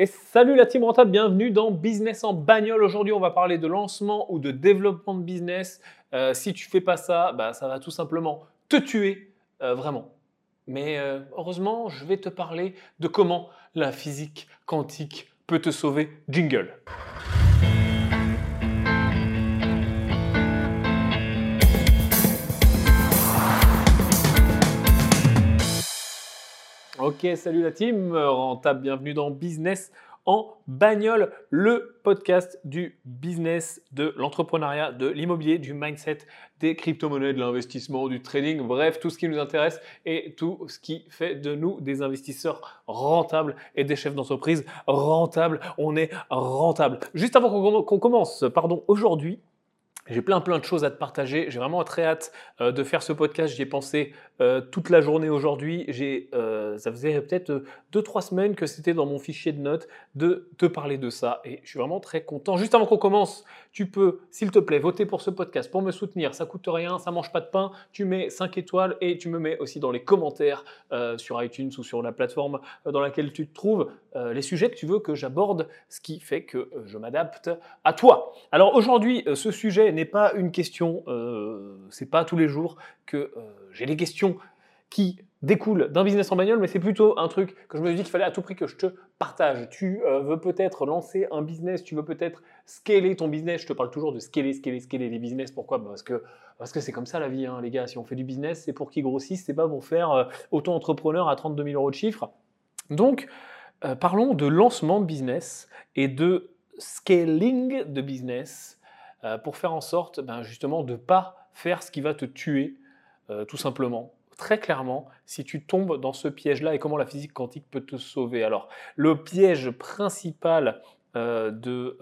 Et salut la team rentable, bienvenue dans Business en bagnole. Aujourd'hui, on va parler de lancement ou de développement de business. Euh, si tu fais pas ça, bah, ça va tout simplement te tuer, euh, vraiment. Mais euh, heureusement, je vais te parler de comment la physique quantique peut te sauver. Jingle. Ok, salut la team, rentable, bienvenue dans Business en bagnole, le podcast du business, de l'entrepreneuriat, de l'immobilier, du mindset, des crypto-monnaies, de l'investissement, du trading, bref, tout ce qui nous intéresse et tout ce qui fait de nous des investisseurs rentables et des chefs d'entreprise rentables. On est rentable. Juste avant qu'on commence, pardon, aujourd'hui, j'ai plein plein de choses à te partager. J'ai vraiment très hâte euh, de faire ce podcast. J'y ai pensé euh, toute la journée aujourd'hui. J'ai, euh, ça faisait peut-être deux trois semaines que c'était dans mon fichier de notes de te parler de ça et je suis vraiment très content. Juste avant qu'on commence, tu peux, s'il te plaît, voter pour ce podcast pour me soutenir. Ça coûte rien, ça mange pas de pain. Tu mets 5 étoiles et tu me mets aussi dans les commentaires sur iTunes ou sur la plateforme dans laquelle tu te trouves les sujets que tu veux que j'aborde, ce qui fait que je m'adapte à toi. Alors aujourd'hui, ce sujet n'est pas une question, euh, c'est pas tous les jours que euh, j'ai des questions qui découlent d'un business en bagnole, mais c'est plutôt un truc que je me suis dit qu'il fallait à tout prix que je te partage. Tu euh, veux peut-être lancer un business, tu veux peut-être scaler ton business. Je te parle toujours de scaler, scaler, scaler les business. Pourquoi? Parce que parce que c'est comme ça la vie, hein, les gars. Si on fait du business, c'est pour qu'ils grossissent, c'est pas pour faire euh, auto-entrepreneur à 32 000 euros de chiffre. Donc, parlons de lancement de business et de scaling de business euh, pour faire en sorte ben, justement de pas faire ce qui va te tuer, euh, tout simplement. Très clairement, si tu tombes dans ce piège-là et comment la physique quantique peut te sauver. Alors, le piège principal euh, de,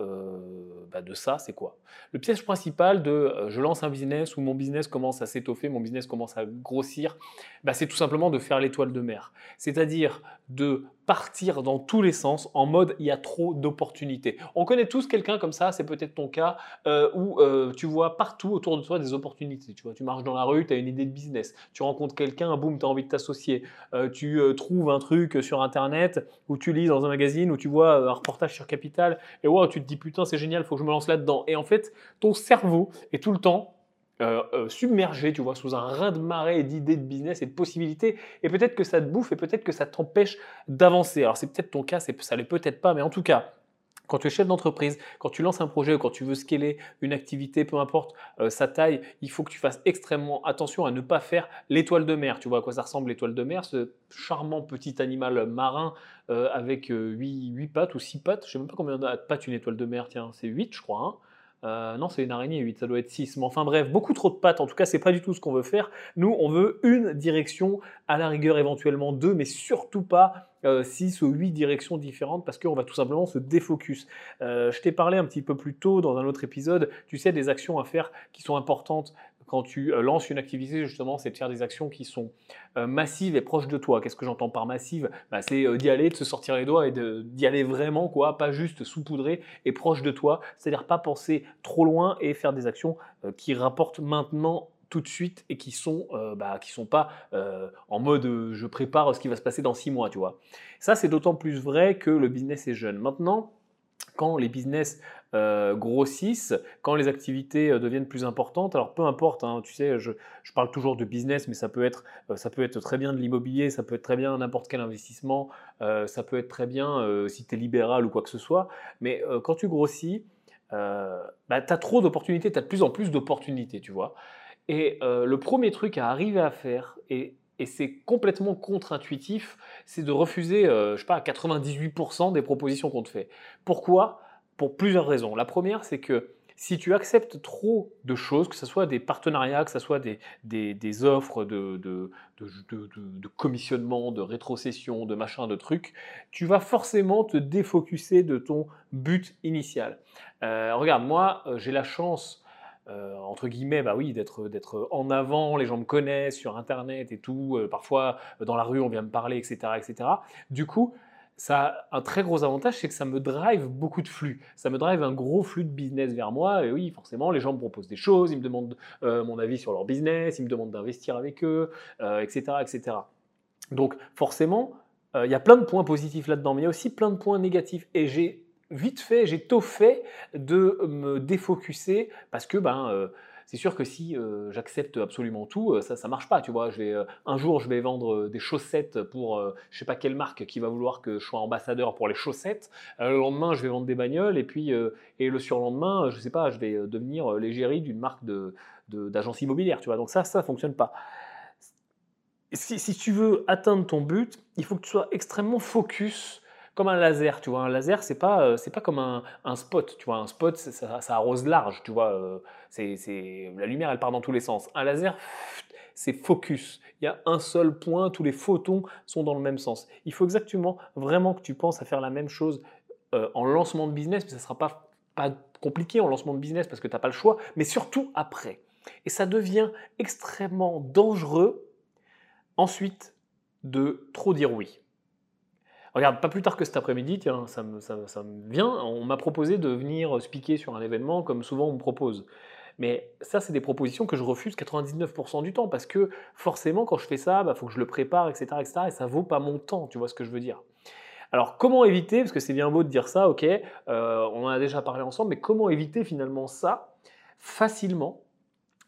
bah, de ça, c'est quoi? Le piège principal de je lance un business ou mon business commence à s'étoffer, mon business commence à grossir, bah, c'est tout simplement de faire l'étoile de mer. C'est-à-dire de partir dans tous les sens en mode il y a trop d'opportunités. On connaît tous quelqu'un comme ça, c'est peut-être ton cas, euh, où euh, tu vois partout autour de toi des opportunités. Tu vois, tu marches dans la rue, tu as une idée de business, tu rencontres quelqu'un, boum, tu as envie de t'associer. Euh, tu trouves un truc sur internet ou tu lis dans un magazine ou tu vois un reportage sur Capital et wow, tu te dis putain, c'est génial, faut que je me lance là-dedans. Et en fait, ton cerveau est tout le temps euh, euh, submergé, tu vois, sous un rein de marée d'idées de business et de possibilités, et peut-être que ça te bouffe et peut-être que ça t'empêche d'avancer. Alors c'est peut-être ton cas, ça l'est peut-être pas, mais en tout cas, quand tu es chef d'entreprise, quand tu lances un projet ou quand tu veux scaler une activité, peu importe euh, sa taille, il faut que tu fasses extrêmement attention à ne pas faire l'étoile de mer. Tu vois à quoi ça ressemble l'étoile de mer Ce charmant petit animal marin avec 8, pattes ou 6 pattes. Je ne sais même pas combien de pattes une étoile de mer. Tiens, c'est 8 je crois. Hein. Euh, non, c'est une araignée 8, ça doit être 6. Mais enfin bref, beaucoup trop de pattes. En tout cas, c'est pas du tout ce qu'on veut faire. Nous, on veut une direction, à la rigueur éventuellement deux, mais surtout pas 6 euh, ou 8 directions différentes parce qu'on va tout simplement se défocus. Euh, je t'ai parlé un petit peu plus tôt dans un autre épisode, tu sais, des actions à faire qui sont importantes quand tu euh, lances une activité, justement, c'est de faire des actions qui sont euh, massives et proches de toi. Qu'est-ce que j'entends par massive? Bah, C'est euh, d'y aller, de se sortir les doigts et d'y aller vraiment, quoi, pas juste saupoudrer et proche de toi. C'est-à-dire pas penser trop loin et faire des actions qui rapportent maintenant tout de suite et qui sont bah, qui sont pas en mode je prépare ce qui va se passer dans six mois, tu vois. Ça c'est d'autant plus vrai que le business est jeune. Maintenant, quand les business euh, grossissent, quand les activités euh, deviennent plus importantes. Alors peu importe, hein, tu sais, je, parle toujours de business, mais ça peut être, euh, ça peut être très bien de l'immobilier, ça peut être très bien n'importe quel investissement, ça peut être très bien si tu es libéral ou quoi que ce soit. Mais quand tu grossis, bah, tu as trop d'opportunités, tu as de plus en plus d'opportunités, tu vois. Et le premier truc à arriver à faire, et et c'est complètement contre-intuitif, c'est de refuser, je sais pas, 98% des propositions qu'on te fait. Pourquoi? Pour plusieurs raisons. La première, c'est que si tu acceptes trop de choses, que ce soit des partenariats, que ce soit des, des, offres de, de, de, commissionnement, de rétrocession, de machin, de trucs, tu vas forcément te défocuser de ton but initial. Euh, regarde, moi, euh, j'ai la chance, euh, entre guillemets, bah oui, d'être, d'être en avant, les gens me connaissent sur Internet et tout, parfois dans la rue on vient me parler, etc. etc. Du coup, ça a un très gros avantage, c'est que ça me drive beaucoup de flux. Ça me drive un gros flux de business vers moi. Et oui, forcément, les gens me proposent des choses, ils me demandent euh, mon avis sur leur business, ils me demandent d'investir avec eux, etc., euh, etc. Donc, forcément, il y a plein de points positifs là-dedans, mais il y a aussi plein de points négatifs. Et j'ai vite fait, j'ai tôt fait de me défocuser parce que ben, c'est sûr que si euh, j'accepte absolument tout, euh, ça ne marche pas. Tu vois, je vais, euh, un jour, je vais vendre des chaussettes pour je sais pas quelle marque qui va vouloir que je sois ambassadeur pour les chaussettes. le lendemain, je vais vendre des bagnoles et puis et le surlendemain, je sais pas, je vais devenir l'égérie d'une marque de, d'agence immobilière. Tu vois, donc ça, ça fonctionne pas. Si, si, tu veux atteindre ton but, il faut que tu sois extrêmement focus comme un laser, tu vois. Un laser, c'est pas, euh, c'est pas comme un, spot, tu vois. Un spot, ça, arrose large, tu vois. Euh, c'est, la lumière, elle part dans tous les sens. Un laser, c'est focus. Il y a un seul point, tous les photons sont dans le même sens. Il faut exactement, vraiment que tu penses à faire la même chose euh, en lancement de business, mais ça ne sera pas, pas compliqué en lancement de business parce que tu n'as pas le choix, mais surtout après. Et ça devient extrêmement dangereux ensuite de trop dire oui. Regarde, pas plus tard que cet après-midi, tiens, ça me, vient, on m'a proposé de venir speaker sur un événement comme souvent on me propose. Mais ça, c'est des propositions que je refuse 99% du temps parce que forcément, quand je fais ça, il bah, faut que je le prépare, etc., etc. Et ça vaut pas mon temps, tu vois ce que je veux dire. Alors, comment éviter, parce que c'est bien beau de dire ça, ok, euh, on en a déjà parlé ensemble, mais comment éviter finalement ça facilement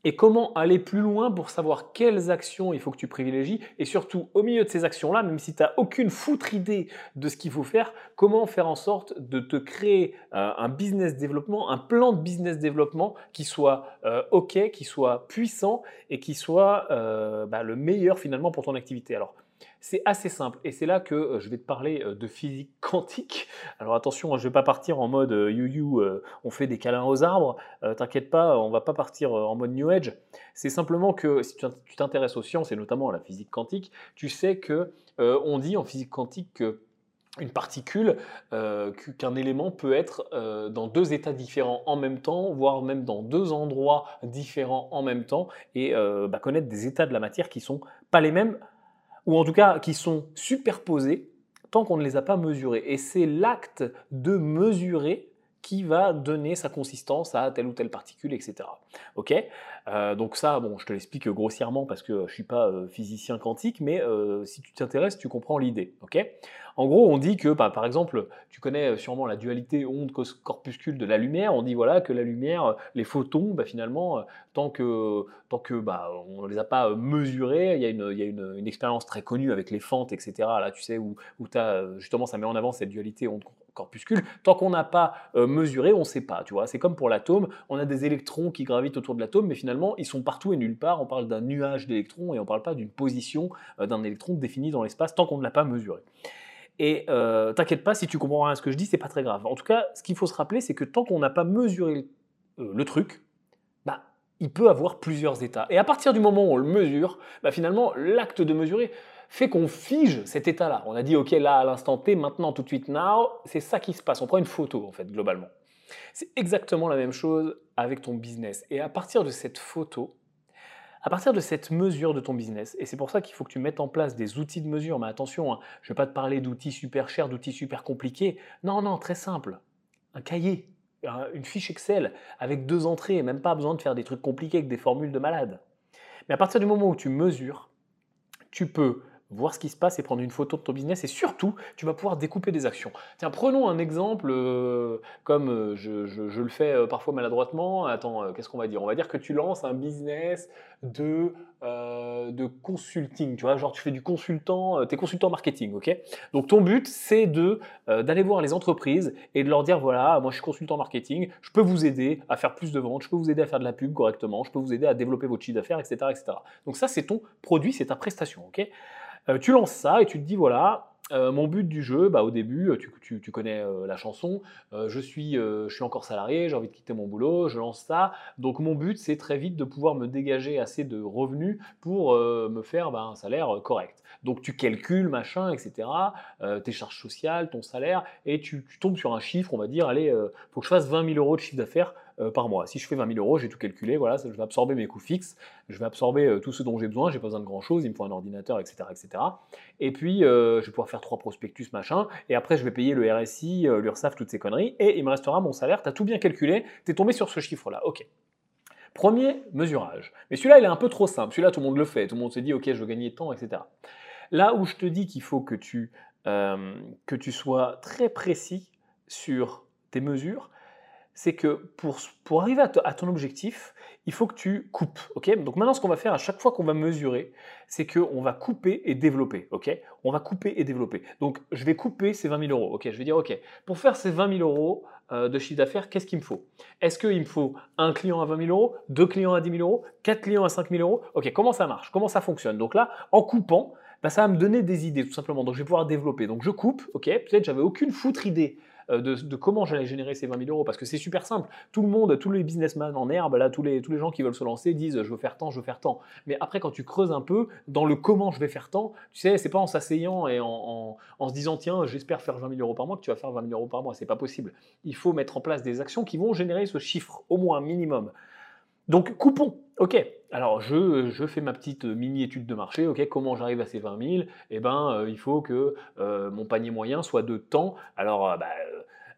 et comment aller plus loin pour savoir quelles actions il faut que tu privilégies et surtout au milieu de ces actions-là, même si tu n'as aucune foutre idée de ce qu'il faut faire, comment faire en sorte de te créer euh, un business développement, un plan de business développement qui soit euh, OK, qui soit puissant et qui soit euh, bah, le meilleur finalement pour ton activité. Alors, c'est assez simple et c'est là que euh, je vais te parler euh, de physique quantique. Alors attention, hein, je ne vais pas partir en mode euh, you-you, on fait des câlins aux arbres. T'inquiète pas, on va pas partir en mode New Age. C'est simplement que si tu t'intéresses aux sciences et notamment à la physique quantique, tu sais que on dit en physique quantique que une particule, qu'un élément peut être dans deux états différents en même temps, voire même dans deux endroits différents en même temps, et bah, connaître des états de la matière qui sont pas les mêmes ou en tout cas qui sont superposés tant qu'on ne les a pas mesurés. Et c'est l'acte de mesurer qui va donner sa consistance à telle ou telle particule, etc. Ok? Euh, Donc ça, bon, je te l'explique grossièrement parce que je suis pas euh, physicien quantique, mais euh, si tu t'intéresses, tu comprends l'idée. Ok? En gros, on dit que, bah, par exemple, tu connais sûrement la dualité onde-corpuscule de la lumière. On dit voilà que la lumière, les photons, bah, finalement, tant que, tant que bah, on les a pas mesurés, il y a, une, expérience très connue avec les fentes, etc. Là, tu sais, où, où as, justement, ça met en avant cette dualité onde Tant qu'on n'a pas euh, mesuré, on ne sait pas. Tu vois, c'est comme pour l'atome. On a des électrons qui gravitent autour de l'atome, mais finalement, ils sont partout et nulle part. On parle d'un nuage d'électrons et on ne parle pas d'une position euh, d'un électron définie dans l'espace tant qu'on ne l'a pas mesuré. Et euh, t'inquiète pas, si tu comprends rien à ce que je dis, c'est pas très grave. En tout cas, ce qu'il faut se rappeler, c'est que tant qu'on n'a pas mesuré le truc, bah, il peut avoir plusieurs états. Et à partir du moment où on le mesure, bah, finalement, l'acte de mesurer, fait qu'on fige cet état-là. On a dit, OK, là, à l'instant T, maintenant, tout de suite, now, c'est ça qui se passe. On prend une photo, en fait, globalement. C'est exactement la même chose avec ton business. Et à partir de cette photo, à partir de cette mesure de ton business, et c'est pour ça qu'il faut que tu mettes en place des outils de mesure, mais attention, hein, je ne vais pas te parler d'outils super chers, d'outils super compliqués. Non, non, très simple. Un cahier, une fiche Excel avec deux entrées, même pas besoin de faire des trucs compliqués avec des formules de malade. Mais à partir du moment où tu mesures, tu peux voir ce qui se passe et prendre une photo de ton business et surtout, tu vas pouvoir découper des actions. Tiens, prenons un exemple euh, comme euh, je, le fais euh, parfois maladroitement. Attends, qu'est-ce qu'on va dire? On va dire que tu lances un business de, de consulting, tu vois, genre tu fais du consultant, tu es consultant marketing, ok? Donc ton but, c'est de d'aller voir les entreprises et de leur dire, voilà, moi je suis consultant marketing, je peux vous aider à faire plus de ventes, je peux vous aider à faire de la pub correctement, je peux vous aider à développer votre chiffre d'affaires, etc., etc. Donc ça, c'est ton produit, c'est ta prestation, ok? Euh, tu lances ça et tu te dis voilà, euh, mon but du jeu, bah, au début, tu, connais euh, la chanson, je, suis, je suis encore salarié, j'ai envie de quitter mon boulot, je lance ça. Donc mon but, c'est très vite de pouvoir me dégager assez de revenus pour me faire bah, un salaire correct. Donc tu calcules, machin, etc., tes charges sociales, ton salaire, et tu, tu, tombes sur un chiffre, on va dire, allez, faut que je fasse 20 000 euros de chiffre d'affaires euh, par mois. Si je fais 20 000 euros, j'ai tout calculé, voilà, je vais absorber mes coûts fixes, je vais absorber euh, tout ce dont j'ai besoin, j'ai pas besoin de grand chose, il me faut un ordinateur, etc. etc. Et puis, euh, je vais pouvoir faire trois prospectus, machin, et après, je vais payer le RSI, l'URSSAF, toutes ces conneries, et il me restera mon salaire, tu as tout bien calculé, tu es tombé sur ce chiffre-là, ok. Premier mesurage. Mais celui-là, il est un peu trop simple. Celui-là, tout le monde le fait. Tout le monde se dit, OK, je veux gagner de temps, etc. Là où je te dis qu'il faut que tu euh, que tu sois très précis sur tes mesures, c'est que pour, arriver à, ton objectif, il faut que tu coupes. Donc maintenant, ce qu'on va faire à chaque fois qu'on va mesurer, c'est qu'on va couper et développer. On va couper et développer. Donc je vais couper ces 20 000 euros. Je vais dire, ok, pour faire ces 20 000 euros euh, de chiffre d'affaires, qu'est-ce qu'il me faut? Est-ce qu'il me faut un client à 20 000 euros, deux clients à 10 000 euros, quatre clients à 5 000 euros? Ok, comment ça marche? Comment ça fonctionne? Donc là, en coupant, bah, ça va me donner des idées tout simplement. Donc je vais pouvoir développer. Donc je coupe, ok? Peut-être j'avais aucune foutre idée euh, de, comment j'allais générer ces 20 000 euros. Parce que c'est super simple. Tout le monde, tous les businessmen en herbe, là, tous les, tous les gens qui veulent se lancer disent je veux faire tant, je veux faire tant. Mais après, quand tu creuses un peu dans le comment je vais faire tant, tu sais, c'est pas en s'asseyant et en, en, se disant tiens, j'espère faire 20 000 euros par mois que tu vas faire 20 000 euros par mois. C'est pas possible. Il faut mettre en place des actions qui vont générer ce chiffre, au moins minimum. Donc coupons. Ok, alors je, fais ma petite mini-étude de marché. Ok, comment j'arrive à ces 20 000 Eh ben, euh, il faut que euh, mon panier moyen soit de temps. Alors, bah,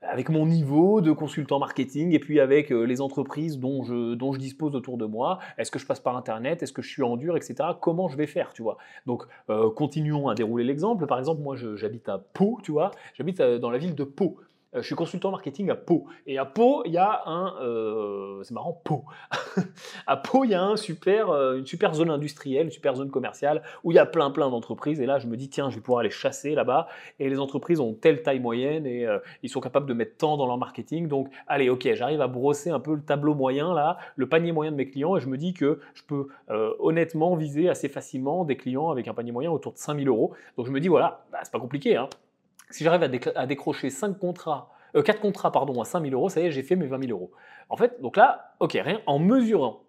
avec mon niveau de consultant marketing et puis avec euh, les entreprises dont je, dont je dispose autour de moi. Est-ce que je passe par Internet Est-ce que je suis en dur, etc. Comment je vais faire, tu vois? Donc, euh, continuons à dérouler l'exemple. Par exemple, moi, j'habite à Pau, tu vois. J'habite euh, dans la ville de Pau. Euh, je suis consultant marketing à Pau. Et à Pau, il y a un. Euh, c'est marrant, Pau. à Pau, il y a un super, euh, une super zone industrielle, une super zone commerciale où il y a plein, plein d'entreprises. Et là, je me dis, tiens, je vais pouvoir aller chasser là-bas. Et les entreprises ont telle taille moyenne et ils sont capables de mettre tant dans leur marketing. Donc, allez, ok, j'arrive à brosser un peu le tableau moyen, là, le panier moyen de mes clients. Et je me dis que je peux honnêtement viser assez facilement des clients avec un panier moyen autour de 5000 euros. Donc, je me dis, voilà, bah, c'est pas compliqué. Hein si j'arrive à, décrocher 5 contrats, 4 euh, contrats pardon, à 5000 euros, ça y est, j'ai fait mes 20 000 euros. En fait, donc là, ok, rien, en mesurant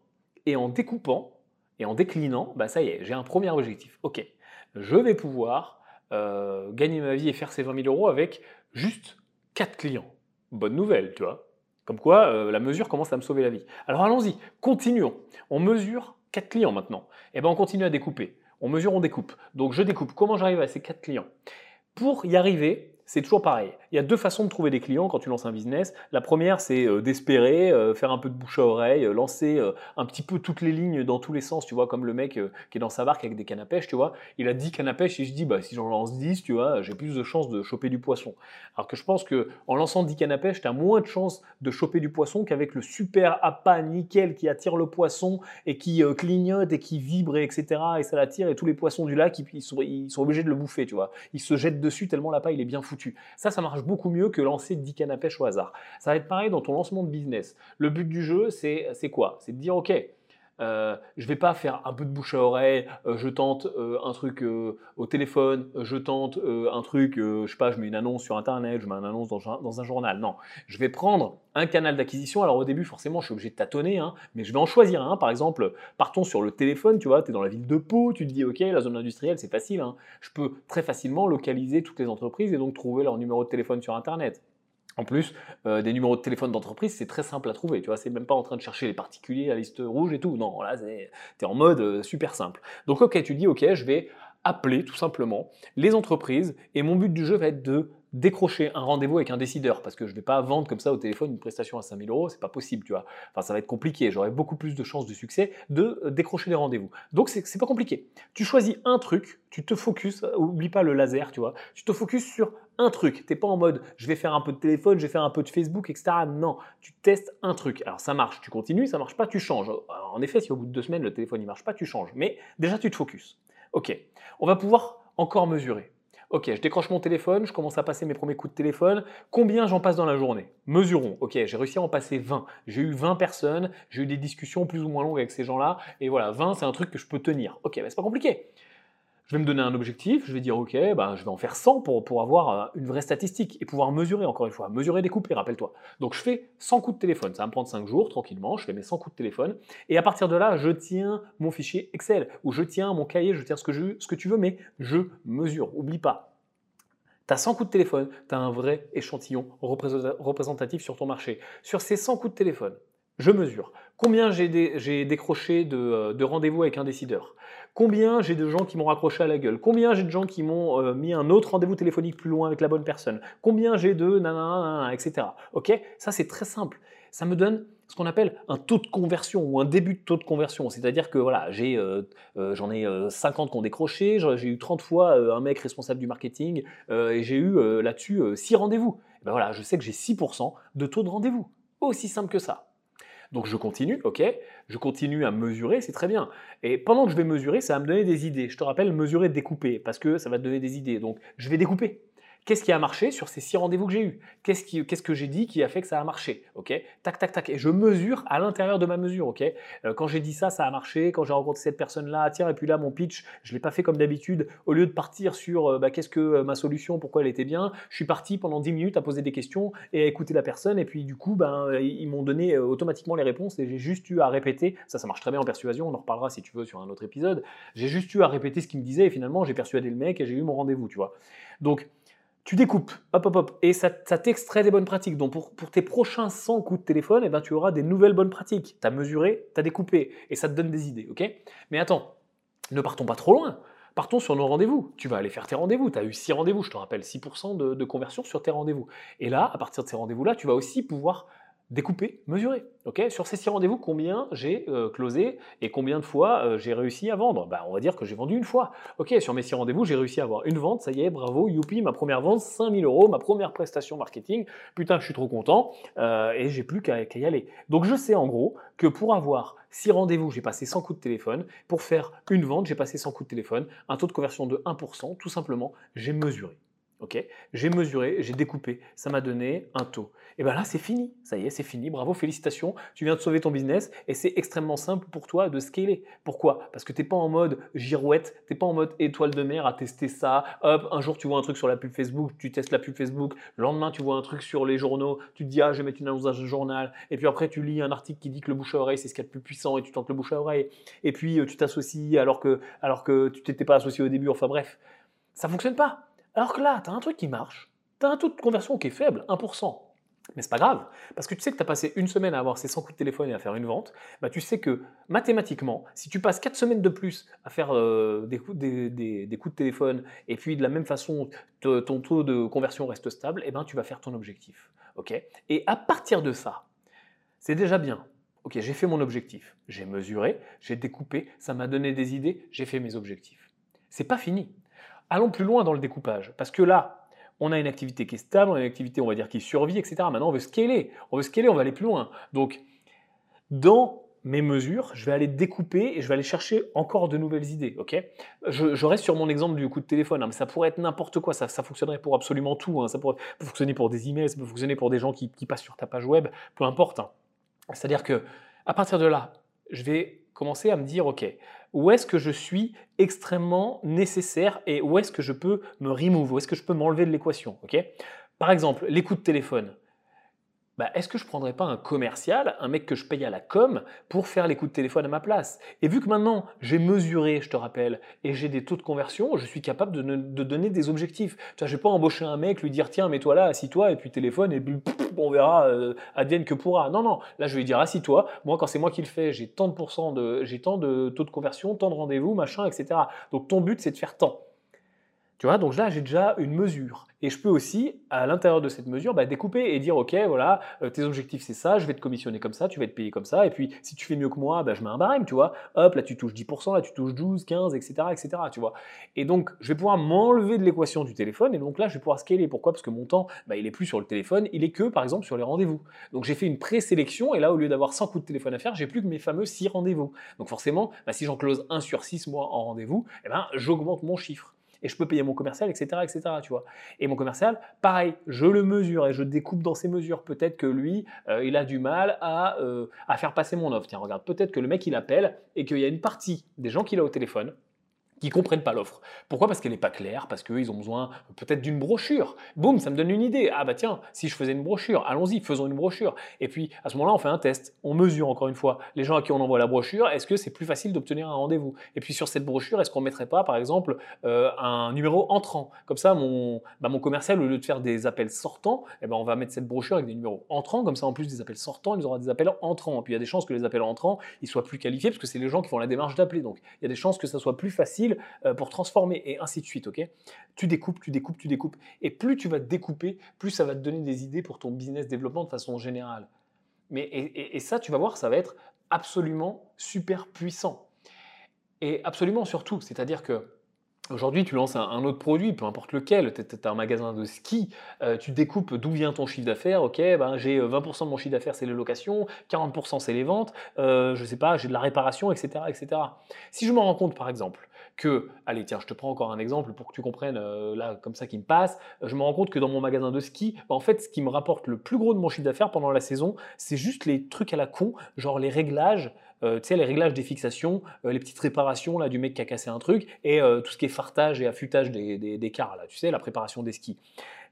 et en découpant et en déclinant, bah ça y est, j'ai un premier objectif. Ok, je vais pouvoir euh, gagner ma vie et faire ces 20 000 euros avec juste 4 clients. Bonne nouvelle, tu vois. Comme quoi, euh, la mesure commence à me sauver la vie. Alors allons-y, continuons. On mesure 4 clients maintenant. Et eh bien on continue à découper. On mesure, on découpe. Donc je découpe. Comment j'arrive à ces 4 clients? Pour y arriver, c'est toujours pareil. Il y a deux façons de trouver des clients quand tu lances un business. La première, c'est euh, d'espérer, euh, faire un peu de bouche à oreille, euh, lancer un petit peu toutes les lignes dans tous les sens, tu vois, comme le mec qui est dans sa barque avec des cannes à pêche, tu vois. Il a 10 cannes à pêche et je dis, bah, si j'en lance 10, tu vois, j'ai plus de chances de choper du poisson. Alors que je pense que en lançant 10 cannes à pêche, tu as moins de chances de choper du poisson qu'avec le super appât nickel qui attire le poisson et qui clignote et qui vibre, etc. Et ça l'attire et tous les poissons du lac, ils sont, ils sont obligés de le bouffer, tu vois. Ils se jettent dessus tellement l'appât, il est bien foutu. Ça, ça marche beaucoup mieux que lancer 10 cannes au hasard. Ça va être pareil dans ton lancement de business. Le but du jeu, c'est quoi? C'est de dire, OK, euh, je vais pas faire un peu de bouche à oreille, euh, je tente euh, un truc euh, au téléphone, je tente un truc, je sais pas, je mets une annonce sur internet, je mets une annonce dans, un journal. Non, je vais prendre un canal d'acquisition. Alors au début, forcément, je suis obligé de tâtonner, hein, mais je vais en choisir un. Par exemple, partons sur le téléphone, tu vois, tu es dans la ville de Pau, tu te dis, ok, la zone industrielle, c'est facile. Hein. je peux très facilement localiser toutes les entreprises et donc trouver leur numéro de téléphone sur internet. En plus, euh, des numéros de téléphone d'entreprise, c'est très simple à trouver. Tu vois, c'est même pas en train de chercher les particuliers, la liste rouge et tout. Non, là, tu es en mode euh, super simple. Donc, ok, tu dis, ok, je vais appeler tout simplement les entreprises et mon but du jeu va être de décrocher un rendez-vous avec un décideur parce que je ne vais pas vendre comme ça au téléphone une prestation à 5000 euros, c'est pas possible, tu vois. Enfin, ça va être compliqué. J'aurai beaucoup plus de chances de succès de euh, décrocher des rendez-vous. Donc, c'est pas compliqué. Tu choisis un truc, tu te focuses, euh, oublie pas le laser, tu vois. Tu te focuses sur un truc. T'es pas en mode je vais faire un peu de téléphone, je vais faire un peu de Facebook, etc. Non, tu testes un truc. Alors ça marche, tu continues, ça marche pas, tu changes. en effet, si au bout de deux semaines le téléphone ne marche pas, tu changes. Mais déjà, tu te focuses. Ok, on va pouvoir encore mesurer. Ok, je décroche mon téléphone, je commence à passer mes premiers coups de téléphone. Combien j'en passe dans la journée? Mesurons. Ok, j'ai réussi à en passer 20. J'ai eu 20 personnes, j'ai eu des discussions plus ou moins longues avec ces gens-là. Et voilà, 20, c'est un truc que je peux tenir. Ok, mais c'est pas compliqué je vais me donner un objectif, je vais dire ok, bah, je vais en faire 100 pour, avoir euh, une vraie statistique et pouvoir mesurer encore une fois, mesurer, découper, rappelle-toi. Donc je fais 100 coups de téléphone, ça va me prendre 5 jours tranquillement, je fais mes 100 coups de téléphone et à partir de là, je tiens mon fichier Excel ou je tiens mon cahier, je tiens ce que, tu veux, mais je mesure, oublie pas. Tu as 100 coups de téléphone, tu as un vrai échantillon représentatif sur ton marché. Sur ces 100 coups de téléphone, je mesure combien j'ai décroché de, de rendez-vous avec un décideur, combien j'ai de gens qui m'ont raccroché à la gueule, combien j'ai de gens qui m'ont euh, mis un autre rendez-vous téléphonique plus loin avec la bonne personne, combien j'ai de nanana, etc. Ok? Ça c'est très simple. Ça me donne ce qu'on appelle un taux de conversion ou un début de taux de conversion. C'est-à-dire que voilà, euh, euh, j'en ai 50 qui ont décroché, j'ai eu 30 fois un mec responsable du marketing et j'ai eu là-dessus 6 rendez-vous. ben voilà, je sais que j'ai 6% de taux de rendez-vous. Aussi simple que ça. Donc je continue, ok, je continue à mesurer, c'est très bien. Et pendant que je vais mesurer, ça va me donner des idées. Je te rappelle, mesurer, découper, parce que ça va te donner des idées. Donc je vais découper. Qu'est-ce qui a marché sur ces six rendez-vous que j'ai eus? Qu'est-ce que j'ai dit qui a fait que ça a marché? Ok? Tac, tac, tac. Et je mesure à l'intérieur de ma mesure. Ok? Euh, Quand j'ai dit ça, ça a marché. Quand j'ai rencontré cette personne-là, tiens, et puis là, mon pitch, je l'ai pas fait comme d'habitude. Au lieu de partir sur euh, bah, qu'est-ce que euh, ma solution, pourquoi elle était bien, je suis parti pendant 10 minutes à poser des questions et à écouter la personne. Et puis, du coup, ben, ils m'ont donné automatiquement les réponses et j'ai juste eu à répéter. Ça, ça marche très bien en persuasion. On en reparlera si tu veux sur un autre épisode. J'ai juste eu à répéter ce qu'il me disait et finalement, j'ai persuadé le mec et j'ai eu mon rendez-vous, tu vois. Donc, tu découpes, hop, hop, hop, et ça, t'extrait des bonnes pratiques. Donc pour, tes prochains 100 coups de téléphone, eh ben, tu auras des nouvelles bonnes pratiques. Tu as mesuré, tu as découpé, et ça te donne des idées, ok? Mais attends, ne partons pas trop loin. Partons sur nos rendez-vous. Tu vas aller faire tes rendez-vous. Tu as eu 6 rendez-vous, je te rappelle, 6% de, de conversion sur tes rendez-vous. Et là, à partir de ces rendez-vous-là, tu vas aussi pouvoir découper, mesurer. ok sur ces six rendez-vous, combien j'ai euh, closé et combien de fois euh, j'ai réussi à vendre? Bah, On va dire que j'ai vendu une fois. Sur mes six rendez-vous, j'ai réussi à avoir une vente, ça y est, bravo, youpi, ma première vente, 5000 euros, ma première prestation marketing. Putain, je suis trop content euh, et j'ai plus qu'à y aller. Donc je sais en gros que pour avoir six rendez-vous, j'ai passé 100 coups de téléphone. Pour faire une vente, j'ai passé 100 coups de téléphone. Un taux de conversion de 1%, tout simplement, j'ai mesuré. Ok, j'ai mesuré, j'ai découpé, ça m'a donné un taux. Et bien là, c'est fini. Ça y est, c'est fini. Bravo, félicitations. Tu viens de sauver ton business et c'est extrêmement simple pour toi de scaler. Pourquoi? Parce que tu n'es pas en mode girouette, tu n'es pas en mode étoile de mer à tester ça. Hop, un jour tu vois un truc sur la pub Facebook, tu testes la pub Facebook. Le lendemain, tu vois un truc sur les journaux, tu te dis ah, je vais mettre une annonce dans un journal. Et puis après, tu lis un article qui dit que le bouche à oreille c'est ce qu'il y a de plus puissant et tu tentes le bouche à oreille. Et puis euh, tu t'associes alors que alors que tu t'étais pas associé au début. Enfin bref, ça fonctionne pas. Alors que là, tu as un truc qui marche, tu as un taux de conversion qui est faible, 1%. Mais c'est pas grave, parce que tu sais que tu as passé une semaine à avoir ces 100 coups de téléphone et à faire une vente, bah tu sais que mathématiquement, si tu passes 4 semaines de plus à faire euh, des, coups, de téléphone et puis de la même façon ton taux de conversion reste stable, et eh ben tu vas faire ton objectif. ok? Et à partir de ça, c'est déjà bien. Ok, j'ai fait mon objectif, j'ai mesuré, j'ai découpé, ça m'a donné des idées, j'ai fait mes objectifs. C'est pas fini. Allons plus loin dans le découpage, parce que là, on a une activité qui est stable, on a une activité, on va dire, qui survit, etc. Maintenant, on veut scaler, on veut scaler, on va aller plus loin. Donc, dans mes mesures, je vais aller découper et je vais aller chercher encore de nouvelles idées. Ok? Je, reste sur mon exemple du coup de téléphone, hein, mais ça pourrait être n'importe quoi. Ça, fonctionnerait pour absolument tout. Hein. Ça pourrait fonctionner pour des emails, ça peut fonctionner pour des gens qui, passent sur ta page web, peu importe. Hein. C'est-à-dire que à partir de là, je vais commencer à me dire ok, où est-ce que je suis extrêmement nécessaire et où est-ce que je peux me remove, où est-ce que je peux m'enlever de l'équation. Par exemple, les de téléphone. Bah, est-ce que je prendrais pas un commercial, un mec que je paye à la com, pour faire les coups de téléphone à ma place? Et vu que maintenant j'ai mesuré, je te rappelle, et j'ai des taux de conversion, je suis capable de, donner des objectifs. Tu vois, je vais pas embaucher un mec, lui dire tiens, mets-toi là, assis-toi, et puis téléphone, et puis on verra, euh, advienne que pourra. Non, non, là je vais lui dire assis-toi, moi quand c'est moi qui le fais, j'ai tant de de, j'ai tant de taux de conversion, tant de rendez-vous, machin, etc. Donc ton but c'est de faire tant. Tu vois, donc là, j'ai déjà une mesure. Et je peux aussi, à l'intérieur de cette mesure, bah, découper et dire, OK, voilà, euh, tes objectifs, c'est ça, je vais te commissionner comme ça, tu vas être payé comme ça. Et puis, si tu fais mieux que moi, bah, je mets un barème, tu vois. Hop, là, tu touches 10%, là, tu touches 12, 15, etc., etc., tu vois. Et donc, je vais pouvoir m'enlever de l'équation du téléphone. Et donc là, je vais pouvoir scaler. Pourquoi? Parce que mon temps, bah, il est plus sur le téléphone, il est que, par exemple, sur les rendez-vous. Donc, j'ai fait une présélection. Et là, au lieu d'avoir 100 coups de téléphone à faire, j'ai plus que mes fameux 6 rendez-vous. Donc, forcément, bah, si j'en close 1 sur 6 mois en rendez-vous, eh ben, j'augmente mon chiffre et je peux payer mon commercial, etc., etc., tu vois. Et mon commercial, pareil, je le mesure et je découpe dans ces mesures. Peut-être que lui, euh, il a du mal à, euh, à faire passer mon offre. Tiens, regarde, peut-être que le mec, il appelle et qu'il y a une partie des gens qu'il a au téléphone qui comprennent pas l'offre. Pourquoi? Parce qu'elle n'est pas claire, parce qu'ils ont besoin peut-être d'une brochure. Boum, ça me donne une idée. Ah bah tiens, si je faisais une brochure, allons-y, faisons une brochure. Et puis à ce moment-là, on fait un test. On mesure encore une fois les gens à qui on envoie la brochure. Est-ce que c'est plus facile d'obtenir un rendez-vous? Et puis sur cette brochure, est-ce qu'on mettrait pas, par exemple, euh, un numéro entrant? Comme ça, mon, bah, mon commercial, au lieu de faire des appels sortants, eh ben, on va mettre cette brochure avec des numéros entrants. Comme ça, en plus des appels sortants, il aura des appels entrants. Et puis il y a des chances que les appels entrants, ils soient plus qualifiés parce que c'est les gens qui font la démarche d'appeler. Donc il y a des chances que ça soit plus facile euh, pour transformer et ainsi de suite, ok? Tu découpes, tu découpes, tu découpes. Et plus tu vas découper, plus ça va te donner des idées pour ton business développement de façon générale. Mais, et, ça, tu vas voir, ça va être absolument super puissant. Et absolument surtout, c'est-à-dire que Aujourd'hui, tu lances un, autre produit, peu importe lequel, tu as un magasin de ski, euh, tu découpes d'où vient ton chiffre d'affaires, ok, ben, j'ai 20% euh, de mon chiffre d'affaires c'est les locations, 40% c'est les ventes, euh, je sais pas, j'ai de la réparation, etc., etc. Si je me rends compte par exemple que, allez tiens, je te prends encore un exemple pour que tu comprennes, euh, là comme ça qui me passe, je me rends compte que dans mon magasin de ski, ben, en fait ce qui me rapporte le plus gros de mon chiffre d'affaires pendant la saison, c'est juste les trucs à la con, genre les réglages, euh, tu sais, les réglages des fixations, euh, les petites réparations là, du mec qui a cassé un truc, et euh, tout ce qui est fartage et affûtage des, des, cars, là, tu sais, la préparation des skis.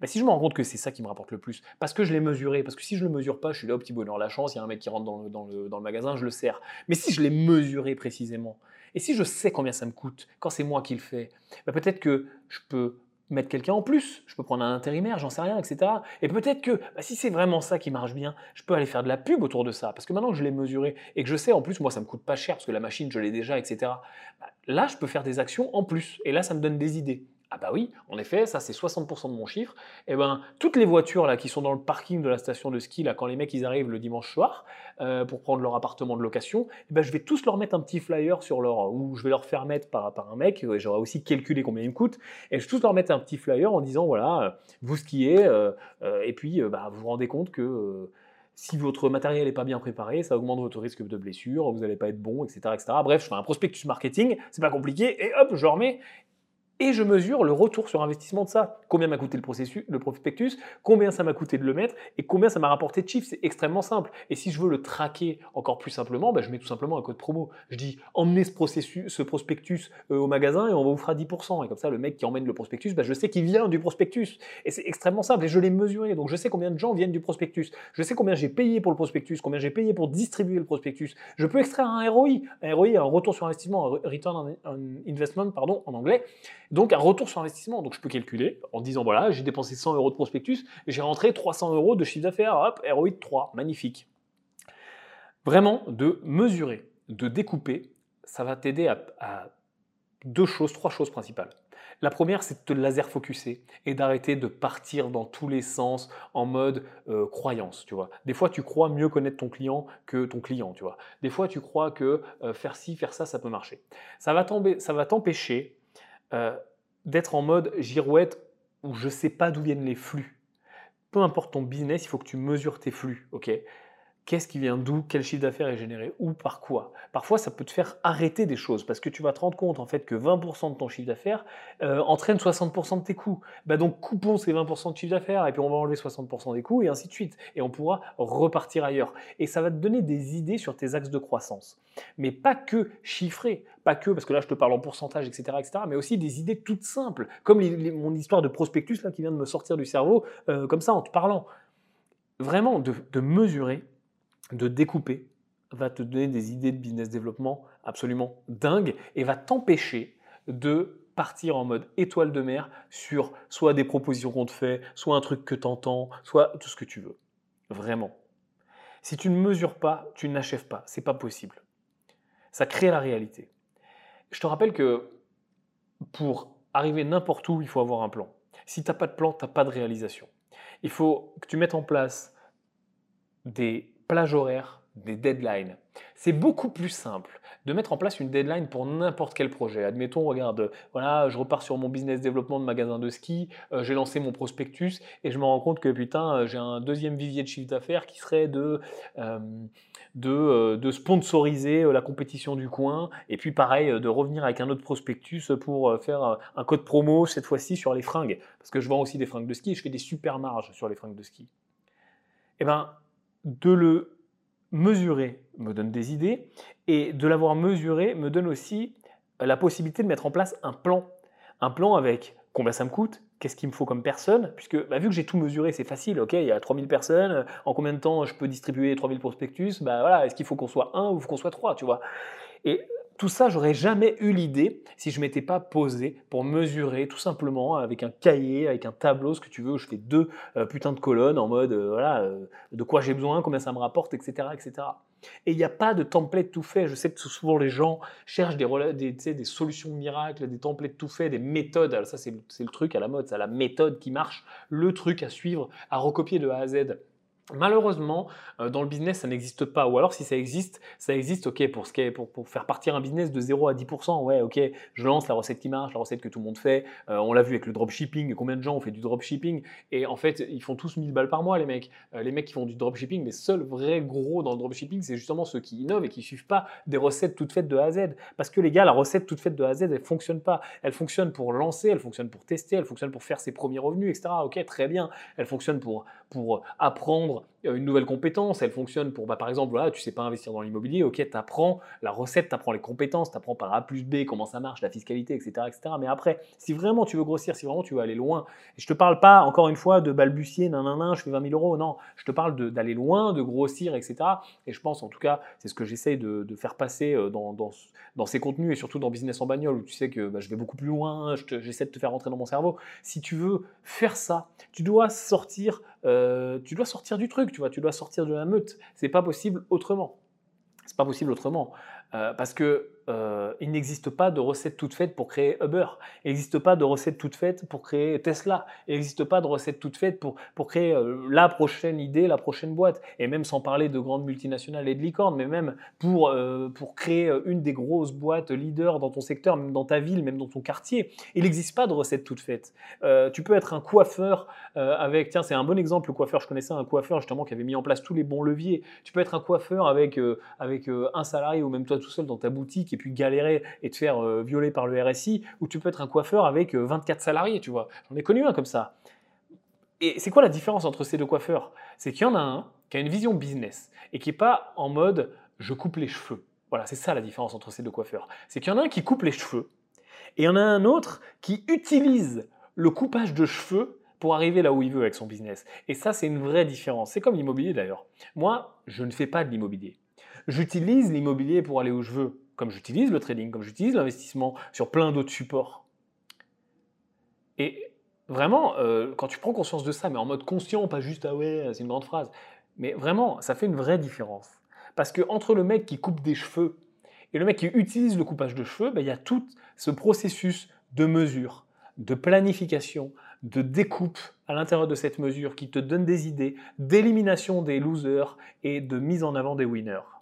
Mais si je me rends compte que c'est ça qui me rapporte le plus, parce que je l'ai mesuré, parce que si je le mesure pas, je suis là au petit bonheur la chance, il y a un mec qui rentre dans le, dans le, dans le magasin, je le sers. Mais si je l'ai mesuré précisément, et si je sais combien ça me coûte quand c'est moi qui le fais, bah, peut-être que je peux mettre quelqu'un en plus, je peux prendre un intérimaire, j'en sais rien, etc. Et peut-être que bah, si c'est vraiment ça qui marche bien, je peux aller faire de la pub autour de ça, parce que maintenant que je l'ai mesuré et que je sais en plus, moi ça me coûte pas cher parce que la machine je l'ai déjà, etc. Bah, là, je peux faire des actions en plus, et là ça me donne des idées. Ah bah oui, en effet, ça c'est 60% de mon chiffre. Et eh ben toutes les voitures là qui sont dans le parking de la station de ski là quand les mecs ils arrivent le dimanche soir euh, pour prendre leur appartement de location, eh ben je vais tous leur mettre un petit flyer sur leur ou je vais leur faire mettre par, un mec. J'aurais aussi calculé combien il me coûte et je vais tous leur mettre un petit flyer en disant voilà euh, vous skiez euh, et puis bah, vous vous rendez compte que si votre matériel n'est pas bien préparé, ça augmente votre risque de blessure, vous n'allez pas être bon, etc., etc. Bref, je fais un prospectus marketing, c'est pas compliqué, et hop, je remets, et je mesure le retour sur investissement de ça. Combien m'a coûté le, processus, le prospectus, combien ça m'a coûté de le mettre et combien ça m'a rapporté de chiffres. C'est extrêmement simple. Et si je veux le traquer encore plus simplement, ben je mets tout simplement un code promo. Je dis emmenez ce, processus, ce prospectus euh, au magasin et on vous fera 10%. Et comme ça, le mec qui emmène le prospectus, ben je sais qu'il vient du prospectus. Et c'est extrêmement simple. Et je l'ai mesuré. Donc je sais combien de gens viennent du prospectus. Je sais combien j'ai payé pour le prospectus, combien j'ai payé pour distribuer le prospectus. Je peux extraire un ROI. Un ROI, un retour sur investissement, un return on investment, pardon, en anglais. Donc un retour sur investissement. Donc je peux calculer en disant voilà, j'ai dépensé 100 euros de prospectus, j'ai rentré 300 euros de chiffre d'affaires, hop, ROI de 3, magnifique. Vraiment, de mesurer, de découper, ça va t'aider à, deux choses, trois choses principales. La première, c'est de te laser focuser et d'arrêter de partir dans tous les sens en mode euh, croyance, tu vois. Des fois, tu crois mieux connaître ton client que ton client, tu vois. Des fois, tu crois que euh, faire ci, faire ça, ça peut marcher. Ça va t'empêcher euh, d'être en mode girouette où je ne sais pas d'où viennent les flux. Peu importe ton business, il faut que tu mesures tes flux, ok? Qu'est-ce qui vient d'où Quel chiffre d'affaires est généré Ou par quoi Parfois, ça peut te faire arrêter des choses parce que tu vas te rendre compte en fait que 20% de ton chiffre d'affaires euh, entraîne 60% de tes coûts. Bah donc coupons ces 20% de chiffre d'affaires et puis on va enlever 60% des coûts et ainsi de suite. Et on pourra repartir ailleurs. Et ça va te donner des idées sur tes axes de croissance. Mais pas que chiffrés, pas que, parce que là je te parle en pourcentage, etc., etc., mais aussi des idées toutes simples, comme mon histoire de prospectus là qui vient de me sortir du cerveau, euh, comme ça en te parlant. Vraiment de mesurer de découper va te donner des idées de business développement absolument dingues et va t'empêcher de partir en mode étoile de mer sur soit des propositions qu'on te fait, soit un truc que tu entends, soit tout ce que tu veux. Vraiment. Si tu ne mesures pas, tu n'achèves pas. C'est pas possible. Ça crée la réalité. Je te rappelle que pour arriver n'importe où, il faut avoir un plan. Si tu n'as pas de plan, tu n'as pas de réalisation. Il faut que tu mettes en place des plage horaire, des deadlines. C'est beaucoup plus simple de mettre en place une deadline pour n'importe quel projet. Admettons, regarde, voilà, je repars sur mon business développement de magasin de ski, euh, j'ai lancé mon prospectus et je me rends compte que putain, euh, j'ai un deuxième vivier de chiffre d'affaires qui serait de, euh, de, sponsoriser la compétition du coin et puis pareil, de revenir avec un autre prospectus pour faire un code promo cette fois-ci sur les fringues. Parce que je vends aussi des fringues de ski et je fais des super marges sur les fringues de ski. Eh ben, de le mesurer me donne des idées et de l'avoir mesuré me donne aussi la possibilité de mettre en place un plan. Un plan avec combien ça me coûte, qu'est-ce qu'il me faut comme personne, puisque bah, vu que j'ai tout mesuré, c'est facile, ok, il y a 3000 personnes, en combien de temps je peux distribuer 3000 prospectus, bah voilà, est-ce qu'il faut qu'on soit un ou qu'on soit trois, tu vois? Et tout ça, j'aurais jamais eu l'idée si je m'étais pas posé pour mesurer tout simplement avec un cahier, avec un tableau, ce que tu veux, où je fais deux euh, putains de colonnes en mode euh, voilà, euh, de quoi j'ai besoin, combien ça me rapporte, etc. etc. Et il n'y a pas de template tout fait. Je sais que souvent les gens cherchent des, solutions miracles, des templates tout faits, des méthodes. Alors ça, c'est le truc à la mode, c'est la méthode qui marche, le truc à suivre, à recopier de A à Z. Malheureusement, euh, dans le business, ça n'existe pas. Ou alors, si ça existe, ça existe, ok, pour, faire partir un business de 0 à 10%, ouais, ok, je lance la recette qui marche, la recette que tout le monde fait. Euh, on l'a vu avec le dropshipping, combien de gens ont fait du dropshipping? Et en fait, ils font tous 1000 balles par mois, les mecs. Euh, les mecs qui font du dropshipping, mais seuls vrais gros dans le dropshipping, c'est justement ceux qui innovent et qui suivent pas des recettes toutes faites de A à Z. Parce que les gars, la recette toute faite de A à Z, elle ne fonctionne pas. Elle fonctionne pour lancer, elle fonctionne pour tester, elle fonctionne pour faire ses premiers revenus, etc. Ok, très bien. Elle fonctionne pour, pour apprendre Excellent une nouvelle compétence, elle fonctionne pour, bah, par exemple, voilà, tu sais pas investir dans l'immobilier, ok, tu apprends la recette, tu apprends les compétences, tu apprends par A plus B comment ça marche, la fiscalité, etc., etc. Mais après, si vraiment tu veux grossir, si vraiment tu veux aller loin, et je te parle pas, encore une fois, de balbutier, nan, nan, nan je fais 20 000 euros, non, je te parle d'aller loin, de grossir, etc. Et je pense, en tout cas, c'est ce que j'essaye de, faire passer euh, dans, dans, ces contenus et surtout dans Business en bagnole, où tu sais que bah, je vais beaucoup plus loin, j'essaie de te faire rentrer dans mon cerveau. Si tu veux faire ça, tu dois sortir euh, tu dois sortir du truc, tu vois, tu dois sortir de la meute. C'est pas possible autrement. C'est pas possible autrement. Euh, parce que euh, il n'existe pas de recette toute faite pour créer Uber. Il n'existe pas de recette toute faite pour créer Tesla. Il n'existe pas de recette toute faite pour, pour créer euh, la prochaine idée, la prochaine boîte. Et même sans parler de grandes multinationales et de licornes, mais même pour, euh, pour créer une des grosses boîtes leaders dans ton secteur, même dans ta ville, même dans ton quartier. Il n'existe pas de recette toute faite. tu peux être un coiffeur avec, tiens, c'est un bon exemple, le coiffeur. Je connaissais un coiffeur justement qui avait mis en place tous les bons leviers. Tu peux être un coiffeur avec, avec un salarié ou même toi tout seul dans ta boutique puis galérer et te faire euh, violer par le RSI, ou tu peux être un coiffeur avec 24 euh, salariés, tu vois. J'en ai connu un comme ça. Et c'est quoi la différence entre ces deux coiffeurs? C'est qu'il y en a un qui a une vision business et qui n'est pas en mode je coupe les cheveux. Voilà, c'est ça la différence entre ces deux coiffeurs. C'est qu'il y en a un qui coupe les cheveux et il y en a un autre qui utilise le coupage de cheveux pour arriver là où il veut avec son business. Et ça, c'est une vraie différence. C'est comme l'immobilier d'ailleurs. Moi, je ne fais pas de l'immobilier. J'utilise l'immobilier pour aller où je veux comme j'utilise le trading, comme j'utilise l'investissement sur plein d'autres supports. Et vraiment, euh, quand tu prends conscience de ça, mais en mode conscient, pas juste ah ouais, c'est une grande phrase, mais vraiment, ça fait une vraie différence. Parce que entre le mec qui coupe des cheveux et le mec qui utilise le coupage de cheveux, ben, il y a tout ce processus de mesure, de planification, de découpe à l'intérieur de cette mesure qui te donne des idées, d'élimination des losers et de mise en avant des winners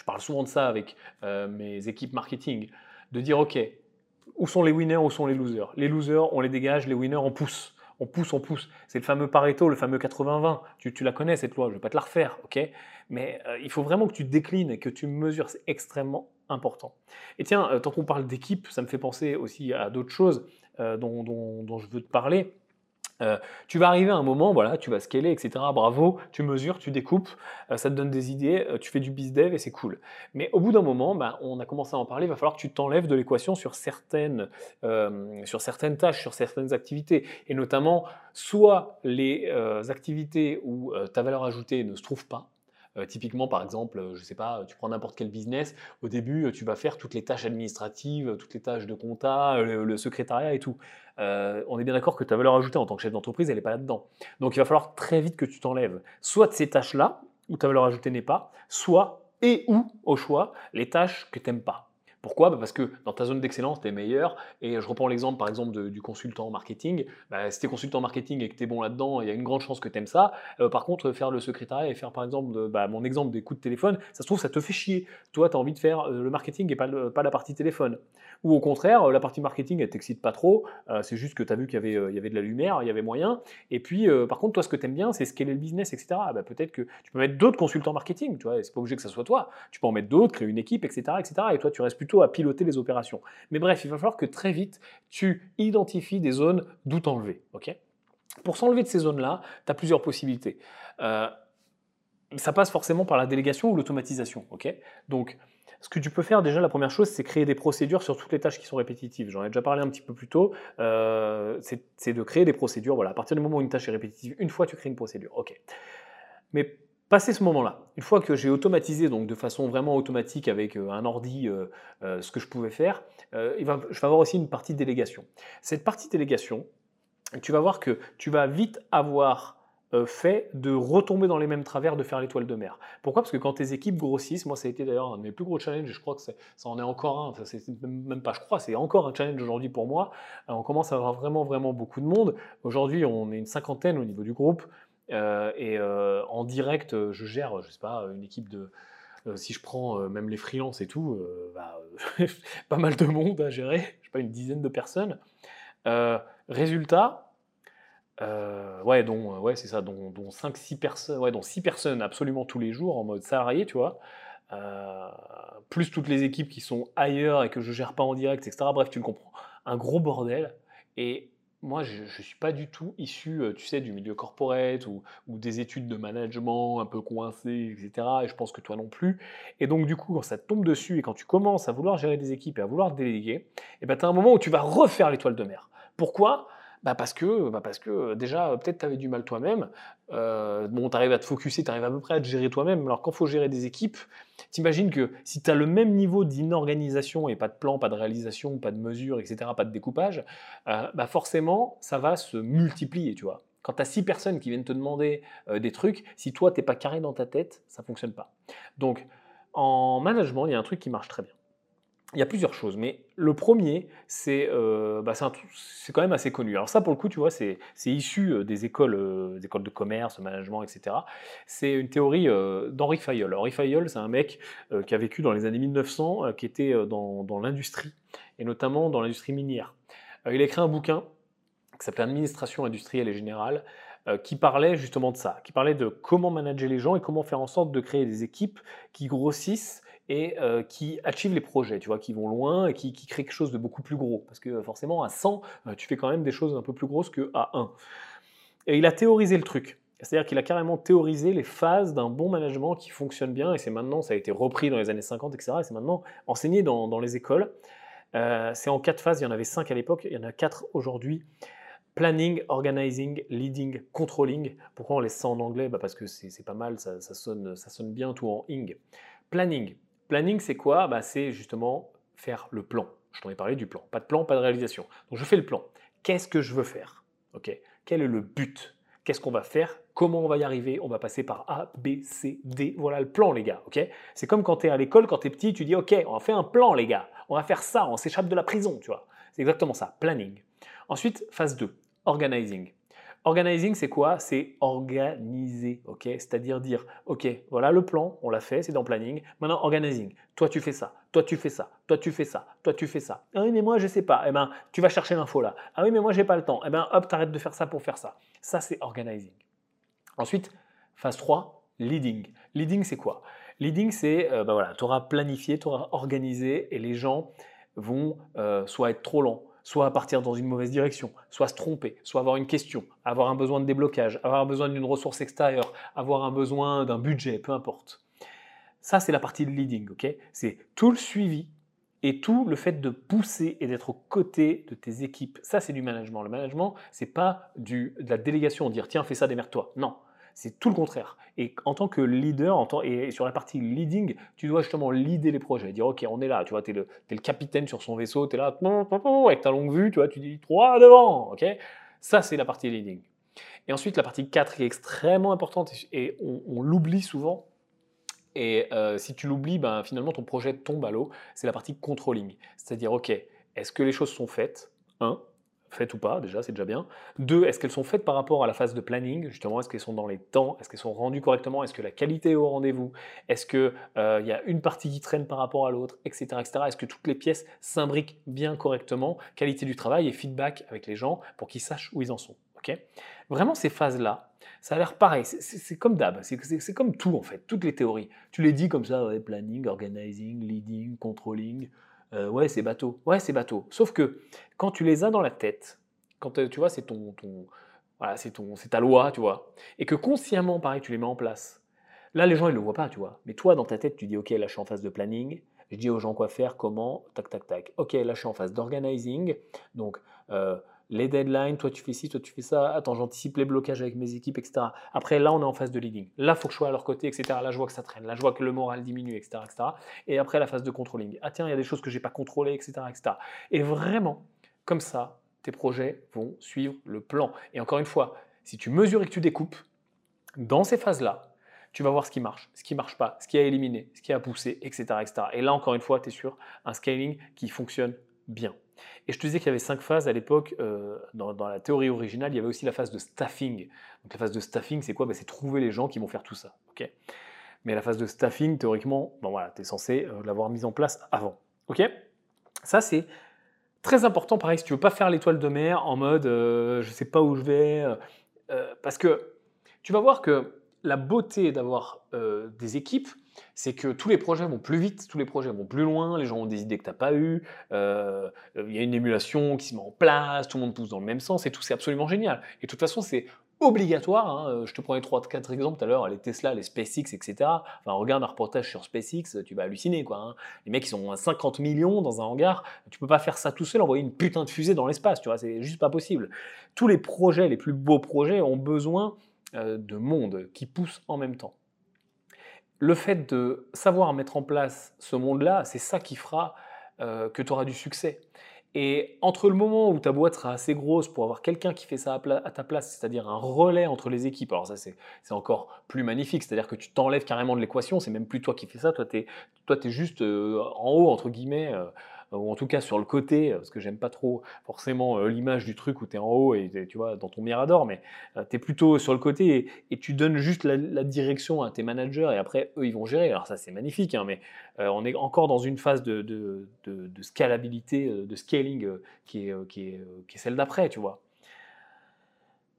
je parle souvent de ça avec euh, mes équipes marketing, de dire ok, où sont les winners, où sont les losers? Les losers, on les dégage, les winners, on pousse. On pousse, on pousse. C'est le fameux Pareto, le fameux 80-20. Tu, la connais cette loi, je ne vais pas te la refaire, ok? Mais euh, il faut vraiment que tu déclines et que tu mesures, c'est extrêmement important. Et tiens, euh, tant qu'on parle d'équipe, ça me fait penser aussi à d'autres choses dont, je veux te parler. Euh, tu vas arriver à un moment, voilà, tu vas scaler, etc. Bravo, tu mesures, tu découpes, euh, ça te donne des idées, euh, tu fais du bizdev et c'est cool. Mais au bout d'un moment, bah, on a commencé à en parler, il va falloir que tu t'enlèves de l'équation sur, certaines, sur certaines tâches, sur certaines activités. Et notamment, soit les activités où ta valeur ajoutée ne se trouve pas, euh, typiquement, par exemple, euh, je sais pas, tu prends n'importe quel business, au début, euh, tu vas faire toutes les tâches administratives, toutes les tâches de compta, le, secrétariat et tout. on est bien d'accord que ta valeur ajoutée en tant que chef d'entreprise, elle n'est pas là-dedans. Donc il va falloir très vite que tu t'enlèves. Soit de ces tâches-là, où ta valeur ajoutée n'est pas, soit et ou, au choix, les tâches que tu n'aimes pas. Pourquoi? Bah, Parce que dans ta zone d'excellence, tu es meilleur. Et je reprends l'exemple par exemple du consultant marketing. Bah, si tu es consultant marketing et que tu es bon là-dedans, il y a une grande chance que tu aimes ça. Euh, par contre, faire le secrétariat et faire par exemple bah, mon exemple des coups de téléphone, ça se trouve, ça te fait chier. Toi, tu as envie de faire euh, le marketing et pas, la partie téléphone. Ou au contraire, euh, la partie marketing, elle t'excite pas trop. c'est juste que tu as vu qu'il y, avait, y avait de la lumière, il y avait moyen. Et puis, par contre, toi, ce que tu aimes bien, c'est scaler le business, etc. Peut-être que tu peux mettre d'autres consultants marketing. Tu vois, c'est pas obligé que ça soit toi. Tu peux en mettre d'autres, créer une équipe, etc., etc. Et toi, tu restes à piloter les opérations mais bref, il va falloir que très vite, tu identifies des zones d'où t'enlever. Pour s'enlever de ces zones-là, tu as plusieurs possibilités. Euh, ça passe forcément par la délégation ou l'automatisation. Donc, ce que tu peux faire déjà, la première chose, c'est créer des procédures sur toutes les tâches qui sont répétitives. J'en ai déjà parlé un petit peu plus tôt. Euh, c'est de créer des procédures. Voilà, à partir du moment où une tâche est répétitive, une fois tu crées une procédure. Ok? Mais Passer ce moment-là, une fois que j'ai automatisé, donc de façon vraiment automatique avec euh, un ordi, euh, euh, ce que je pouvais faire, je vais avoir aussi une partie délégation. Cette partie délégation, tu vas voir que tu vas vite avoir fait de retomber dans les mêmes travers de faire l'étoile de mer. Pourquoi? Parce que quand tes équipes grossissent, moi ça a été d'ailleurs un de mes plus gros challenges, je crois que ça en est encore un, enfin, c'est même pas je crois, c'est encore un challenge aujourd'hui pour moi. on commence à avoir vraiment vraiment beaucoup de monde. Aujourd'hui on est une cinquantaine au niveau du groupe. Euh, et euh, en direct, je gère, je sais pas, une équipe de, si je prends même les freelances et tout, bah, pas mal de monde à gérer, je sais pas, une dizaine de personnes. résultat, ouais, dont, ouais, c'est ça, dont, 5-6 personnes, ouais, dont 6 personnes absolument tous les jours en mode salarié, tu vois. plus toutes les équipes qui sont ailleurs et que je gère pas en direct, etc. Bref, tu le comprends. Un gros bordel. Et moi, je ne suis pas du tout issu, tu sais, du milieu corporate ou, des études de management un peu coincées, etc. Et je pense que toi non plus. Et donc, du coup, quand ça te tombe dessus et quand tu commences à vouloir gérer des équipes et à vouloir déléguer, eh ben, tu as un moment où tu vas refaire l'étoile de mer. Pourquoi? Bah parce que, bah parce que déjà, peut-être tu avais du mal toi-même. Euh, bon, tu arrives à te focuser, tu arrives à peu près à te gérer toi-même. Alors quand il faut gérer des équipes, t'imagines que si tu as le même niveau d'inorganisation et pas de plan, pas de réalisation, pas de mesure, etc., pas de découpage, euh, bah forcément, ça va se multiplier, tu vois. Quand tu as six personnes qui viennent te demander euh, des trucs, si toi, tu n'es pas carré dans ta tête, ça fonctionne pas. Donc, en management, il y a un truc qui marche très bien il y a plusieurs choses, mais le premier, c'est euh, bah, quand même assez connu. Alors ça, pour le coup, tu vois, c'est issu euh, des écoles, euh, des écoles de commerce, management, etc. C'est une théorie euh, d'Henri Fayol. Henri Fayol, c'est un mec qui a vécu dans les années 1900, qui était dans, dans l'industrie, et notamment dans l'industrie minière. il a écrit un bouquin qui s'appelait Administration industrielle et générale, qui parlait justement de ça, qui parlait de comment manager les gens et comment faire en sorte de créer des équipes qui grossissent et euh, qui achievent les projets, tu vois, qui vont loin et qui, créent quelque chose de beaucoup plus gros. Parce que forcément, à 100, euh, tu fais quand même des choses un peu plus grosses qu'à 1. Et il a théorisé le truc. C'est-à-dire qu'il a carrément théorisé les phases d'un bon management qui fonctionne bien, et c'est maintenant, ça a été repris dans les années 50, etc., et c'est maintenant enseigné dans, les écoles. Euh, c'est en quatre phases, il y en avait cinq à l'époque, il y en a quatre aujourd'hui. Planning, organizing, leading, controlling. Pourquoi on laisse ça en anglais? Bah Parce que c'est pas mal, ça sonne bien tout en ing. Planning, Planning, c'est quoi? Bah, C'est justement faire le plan. Je t'en ai parlé du plan. Pas de plan, pas de réalisation. Donc je fais le plan. Qu'est-ce que je veux faire? Quel est le but? Qu'est-ce qu'on va faire? Comment on va y arriver? On va passer par A, B, C, D. Voilà le plan, les gars. C'est comme quand tu es à l'école, quand tu es petit, tu dis Ok, on va faire un plan, les gars. On va faire ça, on s'échappe de la prison, tu vois. C'est exactement ça. Planning. Ensuite, phase 2, organizing. Organizing, c'est quoi? C'est organiser, ok? C'est-à-dire dire, ok, voilà le plan, on l'a fait, c'est dans planning. Maintenant, organizing. Toi, tu fais ça. Toi, tu fais ça. Toi, tu fais ça. Toi, tu fais ça. Ah oui, mais moi, je sais pas. Eh ben, tu vas chercher l'info là. Ah oui, mais moi, j'ai pas le temps. Eh ben, hop, t'arrêtes de faire ça pour faire ça. Ça, c'est organizing. Ensuite, phase 3, leading. Leading, c'est quoi? Leading, c'est, euh, ben voilà, tu auras planifié, tu auras organisé et les gens vont euh, soit être trop lents, soit partir dans une mauvaise direction, soit se tromper, soit avoir une question, avoir un besoin de déblocage, avoir besoin d'une ressource extérieure, avoir un besoin d'un budget, peu importe. Ça, c'est la partie de leading, ok? C'est tout le suivi et tout le fait de pousser et d'être aux côtés de tes équipes. Ça, c'est du management. Le management, c'est pas du, de la délégation, dire tiens, fais ça, démerde-toi. Non, c'est tout le contraire. Et en tant que leader, en et sur la partie leading, tu dois justement leader les projets, dire ok, on est là, tu vois, tu es, es, le capitaine sur son vaisseau, tu es là, avec ta longue vue, tu vois, tu dis trois devant, ok? Ça, c'est la partie leading. Et ensuite, la partie 4 qui est extrêmement importante, et on, l'oublie souvent, et euh, si tu l'oublies, ben, finalement, ton projet tombe à l'eau, c'est la partie controlling. C'est-à-dire, ok, est-ce que les choses sont faites? Faites ou pas, déjà, c'est déjà bien. Deux, est-ce qu'elles sont faites par rapport à la phase de planning Justement, est-ce qu'elles sont dans les temps Est-ce qu'elles sont rendues correctement Est-ce que la qualité est au rendez-vous Est-ce qu'il euh, y a une partie qui traîne par rapport à l'autre Etc. etc. Est-ce que toutes les pièces s'imbriquent bien correctement Qualité du travail et feedback avec les gens pour qu'ils sachent où ils en sont. ok? Vraiment, ces phases-là, ça a l'air pareil. C'est comme d'hab. C'est comme tout, en fait. Toutes les théories. Tu les dis comme ça, planning, organizing, leading, controlling. Euh, ouais, c'est bateau. Ouais, c'est bateau. Sauf que quand tu les as dans la tête, quand euh, tu vois, c'est ton, ton, c'est ton, c'est ta loi, tu vois, et que consciemment, pareil, tu les mets en place. Là, les gens, ils le voient pas, tu vois. Mais toi, dans ta tête, tu dis, ok, là, je suis en phase de planning. Je dis aux gens quoi faire, comment, tac, tac, tac. Ok, là, je suis en phase d'organizing. Donc, euh, les deadlines, toi tu fais ci, toi tu fais ça, attends, j'anticipe les blocages avec mes équipes, etc. Après, là, on est en phase de leading. Là, il faut que je sois à leur côté, etc. Là, je vois que ça traîne. Là, je vois que le moral diminue, etc. etc. Et après, la phase de controlling. Ah tiens, il y a des choses que je n'ai pas contrôlées, etc., etc. Et vraiment, comme ça, tes projets vont suivre le plan. Et encore une fois, si tu mesures et que tu découpes, dans ces phases-là, tu vas voir ce qui marche, ce qui marche pas, ce qui a éliminé, ce qui a poussé, etc. etc. Et là, encore une fois, tu es sur un scaling qui fonctionne bien. Et je te disais qu'il y avait cinq phases à l'époque. Euh, dans, la théorie originale, il y avait aussi la phase de staffing. Donc la phase de staffing, c'est quoi? Ben, C'est trouver les gens qui vont faire tout ça. ok? Mais la phase de staffing, théoriquement, bon, voilà, tu es censé euh, l'avoir mise en place avant. ok? Ça, c'est très important. Pareil, si tu veux pas faire l'étoile de mer en mode euh, je sais pas où je vais. parce que tu vas voir que la beauté d'avoir des équipes, c'est que tous les projets vont plus vite, tous les projets vont plus loin, les gens ont des idées que tu n'as pas eues, euh, il y a une émulation qui se met en place, tout le monde pousse dans le même sens et tout, c'est absolument génial. Et de toute façon, c'est obligatoire. Hein, je te prenais 3-4 exemples tout à l'heure, les Tesla, les SpaceX, etc. Enfin, regarde un reportage sur SpaceX, tu vas halluciner. Quoi, hein. Les mecs, ils sont 50 millions dans un hangar. Tu peux pas faire ça tout seul, envoyer une putain de fusée dans l'espace. Tu vois, c'est juste pas possible. Tous les projets, les plus beaux projets, ont besoin euh, de monde qui pousse en même temps le fait de savoir mettre en place ce monde-là, c'est ça qui fera euh, que tu auras du succès. Et entre le moment où ta boîte sera assez grosse pour avoir quelqu'un qui fait ça à, ta place, c'est-à-dire un relais entre les équipes, alors ça c'est encore plus magnifique, c'est-à-dire que tu t'enlèves carrément de l'équation, c'est même plus toi qui fais ça, toi tu es, es, juste euh, en haut, entre guillemets, euh, ou en tout cas sur le côté, parce que j'aime pas trop forcément euh, l'image du truc où tu es en haut et tu vois dans ton mirador, mais euh, tu es plutôt sur le côté et, tu donnes juste la, direction à tes managers et après eux ils vont gérer. Alors ça c'est magnifique, hein, mais euh, on est encore dans une phase de, de, scalabilité, de scaling qui est, celle d'après, tu vois.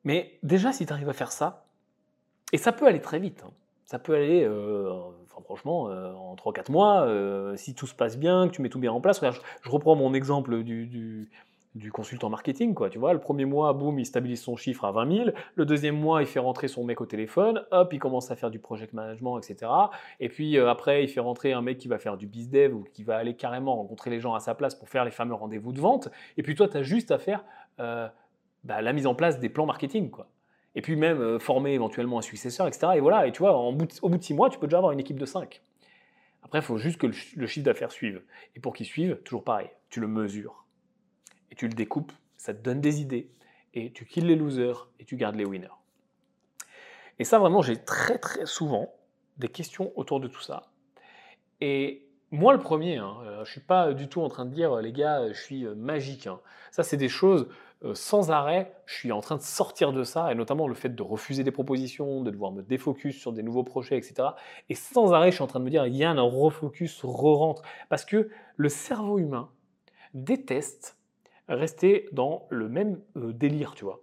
Mais déjà si tu arrives à faire ça, et ça peut aller très vite, hein, ça peut aller, euh, franchement, euh, en 3-4 mois, euh, si tout se passe bien, que tu mets tout bien en place. je, reprends mon exemple du, consultant marketing, quoi. Tu vois, le premier mois, boum, il stabilise son chiffre à 20 000. Le deuxième mois, il fait rentrer son mec au téléphone. Hop, il commence à faire du project management, etc. Et puis après, il fait rentrer un mec qui va faire du biz dev ou qui va aller carrément rencontrer les gens à sa place pour faire les fameux rendez-vous de vente. Et puis toi, tu as juste à faire bah, la mise en place des plans marketing, quoi et puis même euh, former éventuellement un successeur, etc. Et voilà, et tu vois, au bout de six mois, tu peux déjà avoir une équipe de 5. Après, il faut juste que le, chiffre d'affaires suive. Et pour qu'il suive, toujours pareil, tu le mesures. Et tu le découpes, ça te donne des idées. Et tu kills les losers et tu gardes les winners. Et ça, vraiment, j'ai très très souvent des questions autour de tout ça. Et moi, le premier, hein, euh, je ne suis pas du tout en train de dire, les gars, je suis euh, magique. Hein. Ça, c'est des choses euh, sans arrêt, je suis en train de sortir de ça, et notamment le fait de refuser des propositions, de devoir me défocus sur des nouveaux projets, etc. Et sans arrêt, je suis en train de me dire, il y a un refocus, re-rentre. Parce que le cerveau humain déteste rester dans le même euh, délire, tu vois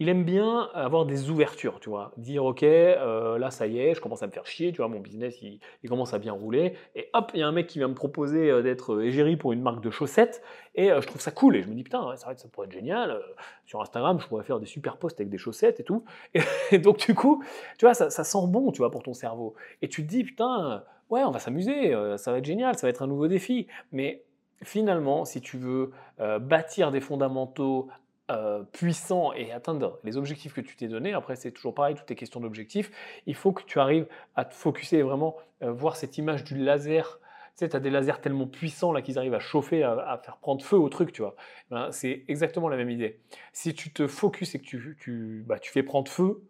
il aime bien avoir des ouvertures, tu vois. Dire, OK, euh, là, ça y est, je commence à me faire chier, tu vois, mon business, il, commence à bien rouler. Et hop, il y a un mec qui vient me proposer euh, d'être euh, égérie pour une marque de chaussettes. Et je trouve ça cool. Et je me dis, putain, ça pourrait être génial. sur Instagram, je pourrais faire des super posts avec des chaussettes et tout. Et, donc, du coup, tu vois, ça, ça, sent bon, tu vois, pour ton cerveau. Et tu te dis, putain, ouais, on va s'amuser, ça va être génial, ça va être un nouveau défi. Mais finalement, si tu veux bâtir des fondamentaux euh, puissant et atteindre les objectifs que tu t'es donnés, après c'est toujours pareil, tout est question d'objectifs, il faut que tu arrives à te focuser et vraiment euh, voir cette image du laser. Tu sais, tu as des lasers tellement puissants là qu'ils arrivent à chauffer, à, faire prendre feu au truc, tu vois. Ben, c'est exactement la même idée. Si tu te focuses et que tu, tu, bah, tu fais prendre feu,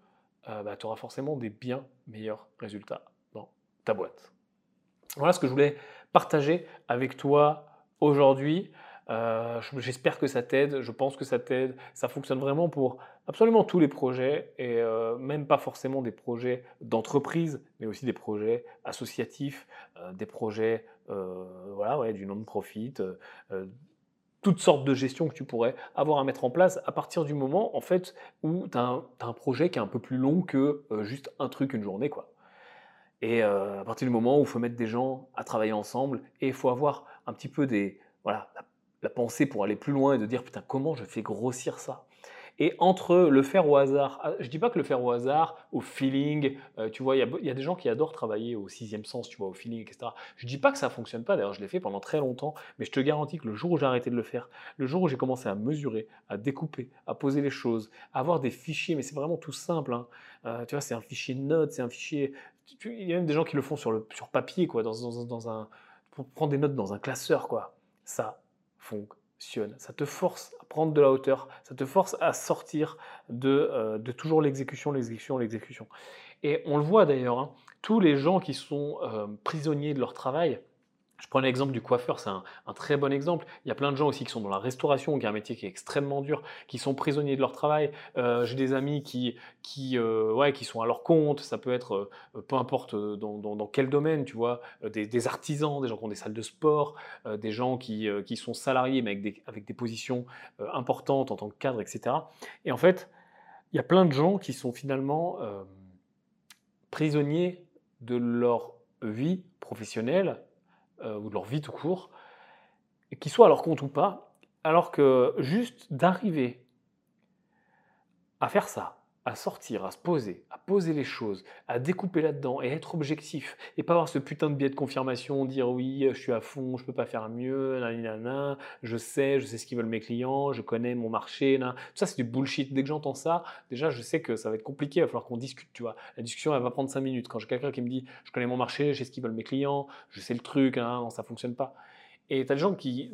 euh, bah, tu auras forcément des bien meilleurs résultats dans ta boîte. Voilà ce que je voulais partager avec toi aujourd'hui. Euh, j'espère que ça t'aide, je pense que ça t'aide. Ça fonctionne vraiment pour absolument tous les projets et euh, même pas forcément des projets d'entreprise, mais aussi des projets associatifs, euh, des projets voilà, ouais, du non-profit, toutes sortes de gestions que tu pourrais avoir à mettre en place à partir du moment en fait où tu as, un projet qui est un peu plus long que juste un truc, une journée. quoi. Et à partir du moment où il faut mettre des gens à travailler ensemble et il faut avoir un petit peu des, voilà, pensée pour aller plus loin et de dire putain comment je fais grossir ça? Et entre le faire au hasard, ah, je dis pas que le faire au hasard, au feeling, euh, tu vois, il y, a des gens qui adorent travailler au sixième sens, tu vois, au feeling, etc. Je dis pas que ça fonctionne pas, d'ailleurs je l'ai fait pendant très longtemps, mais je te garantis que le jour où j'ai arrêté de le faire, le jour où j'ai commencé à mesurer, à découper, à poser les choses, à avoir des fichiers, mais c'est vraiment tout simple, hein. euh, tu vois, c'est un fichier notes, c'est un fichier, il y a même des gens qui le font sur, le, sur papier, quoi, dans, dans, dans un, pour prendre des notes dans un classeur, quoi. Ça, fonctionne. Ça te force à prendre de la hauteur, ça te force à sortir de, euh, de toujours l'exécution, l'exécution, l'exécution. Et on le voit d'ailleurs, hein, tous les gens qui sont euh, prisonniers de leur travail, Je prends l'exemple du coiffeur, c'est un, très bon exemple. Il y a plein de gens aussi qui sont dans la restauration, qui est un métier qui est extrêmement dur, qui sont prisonniers de leur travail. Euh, j'ai des amis qui, qui, euh, ouais, qui sont à leur compte, ça peut être euh, peu importe dans, dans, quel domaine, tu vois, des, artisans, des gens qui ont des salles de sport, des gens qui, qui, sont salariés mais avec des, avec des positions importantes en tant que cadre, etc. Et en fait, il y a plein de gens qui sont finalement prisonniers de leur vie professionnelle euh, ou de leur vie tout court, qu'ils soient à leur compte ou pas, alors que juste d'arriver à faire ça, à sortir, à se poser, à poser les choses, à découper là-dedans et être objectif et pas avoir ce putain de biais de confirmation, dire oui, je suis à fond, je peux pas faire mieux, nanana, je sais, je sais ce qu'ils veulent mes clients, je connais mon marché, tout ça c'est du bullshit. Dès que j'entends ça, déjà je sais que ça va être compliqué, il va falloir qu'on discute, tu vois. La discussion elle va prendre 5 minutes. Quand j'ai quelqu'un qui me dit je connais mon marché, je sais ce qu'ils veulent mes clients, je sais le truc, hein, non, ça fonctionne pas. Et tu as des gens qui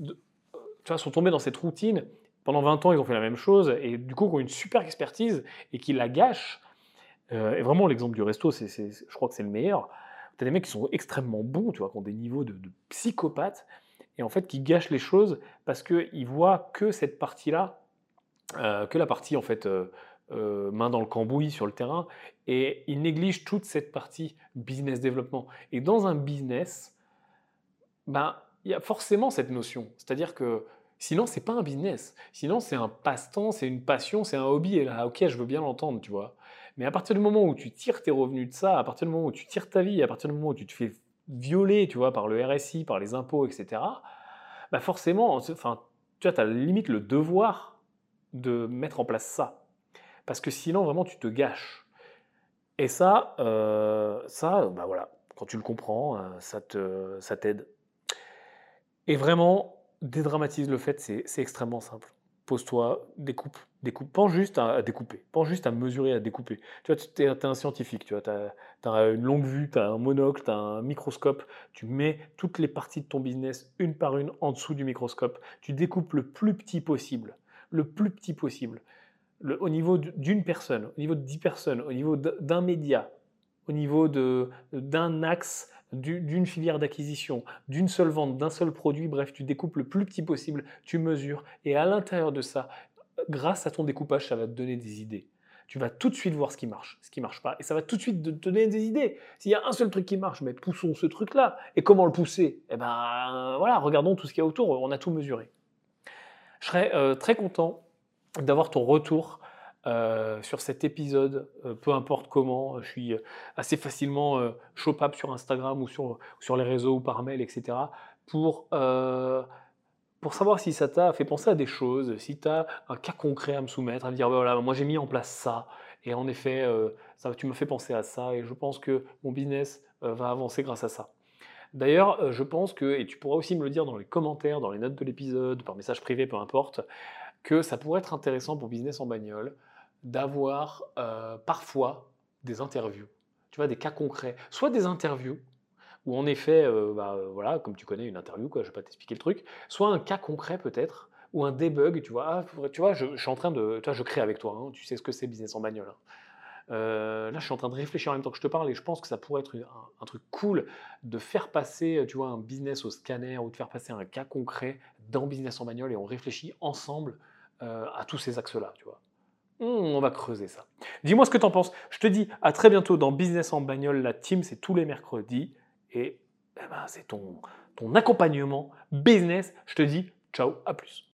tu vois, sont tombés dans cette routine pendant 20 ans, ils ont fait la même chose et du coup, ils ont une super expertise et qui la gâchent. Euh, et vraiment, l'exemple du resto, c'est, je crois que c'est le meilleur. Tu as des mecs qui sont extrêmement bons, tu vois, qui ont des niveaux de, psychopathes et en fait qui gâchent les choses parce qu'ils voient que cette partie-là, euh, que la partie en fait euh, main dans le cambouis sur le terrain et ils négligent toute cette partie business développement. Et dans un business, ben, il y a forcément cette notion. C'est-à-dire que Sinon, c'est pas un business. Sinon, c'est un passe-temps, c'est une passion, c'est un hobby. Et là, ok, je veux bien l'entendre, tu vois. Mais à partir du moment où tu tires tes revenus de ça, à partir du moment où tu tires ta vie, à partir du moment où tu te fais violer, tu vois, par le RSI, par les impôts, etc., bah forcément, enfin, tu vois, as limite le devoir de mettre en place ça. Parce que sinon, vraiment, tu te gâches. Et ça, euh, ça, bah voilà, quand tu le comprends, euh, ça te, ça t'aide. Et vraiment, dédramatise le fait, c'est extrêmement simple. Pose-toi, découpe, découpe. Pense juste à, découper, pense juste à mesurer, à découper. Tu vois, tu es, un scientifique, tu vois, as, une longue vue, tu as un monocle, tu as un microscope, tu mets toutes les parties de ton business une par une en dessous du microscope, tu découpes le plus petit possible, le plus petit possible, le, au niveau d'une personne, au niveau de dix personnes, au niveau d'un média, au niveau d'un axe d'une filière d'acquisition, d'une seule vente, d'un seul produit, bref, tu découpes le plus petit possible, tu mesures, et à l'intérieur de ça, grâce à ton découpage, ça va te donner des idées. Tu vas tout de suite voir ce qui marche, ce qui marche pas, et ça va tout de suite te donner des idées. S'il y a un seul truc qui marche, mais poussons ce truc-là. Et comment le pousser? Eh ben voilà, regardons tout ce qu'il y a autour, on a tout mesuré. Je serais euh, très content d'avoir ton retour euh, sur cet épisode, euh, peu importe comment. Je suis assez facilement euh, chopable sur Instagram ou sur, les réseaux ou par mail, etc. pour, pour savoir si ça t'a fait penser à des choses, si tu as un cas concret à me soumettre, à me dire voilà, moi j'ai mis en place ça. Et en effet, tu me fais penser à ça et je pense que mon business va avancer grâce à ça. D'ailleurs, je pense que, et tu pourras aussi me le dire dans les commentaires, dans les notes de l'épisode, par message privé, peu importe, que ça pourrait être intéressant pour Business en bagnole d'avoir euh, parfois des interviews, tu vois, des cas concrets, soit des interviews où en effet, euh, bah, euh, voilà, comme tu connais une interview, quoi, je vais pas t'expliquer le truc, soit un cas concret peut-être, ou un debug, tu vois, ah, tu vois, je, suis en train de, tu vois, je crée avec toi, hein, tu sais ce que c'est business en bagnole. Hein. là, je suis en train de réfléchir en même temps que je te parle et je pense que ça pourrait être un, truc cool de faire passer, tu vois, un business au scanner ou de faire passer un cas concret dans business en bagnole et on réfléchit ensemble à tous ces axes-là, tu vois. Hmm, on va creuser ça. Dis-moi ce que tu en penses. Je te dis à très bientôt dans Business en bagnole. La team, c'est tous les mercredis. Et eh ben, c'est ton, ton accompagnement business. Je te dis ciao, à plus.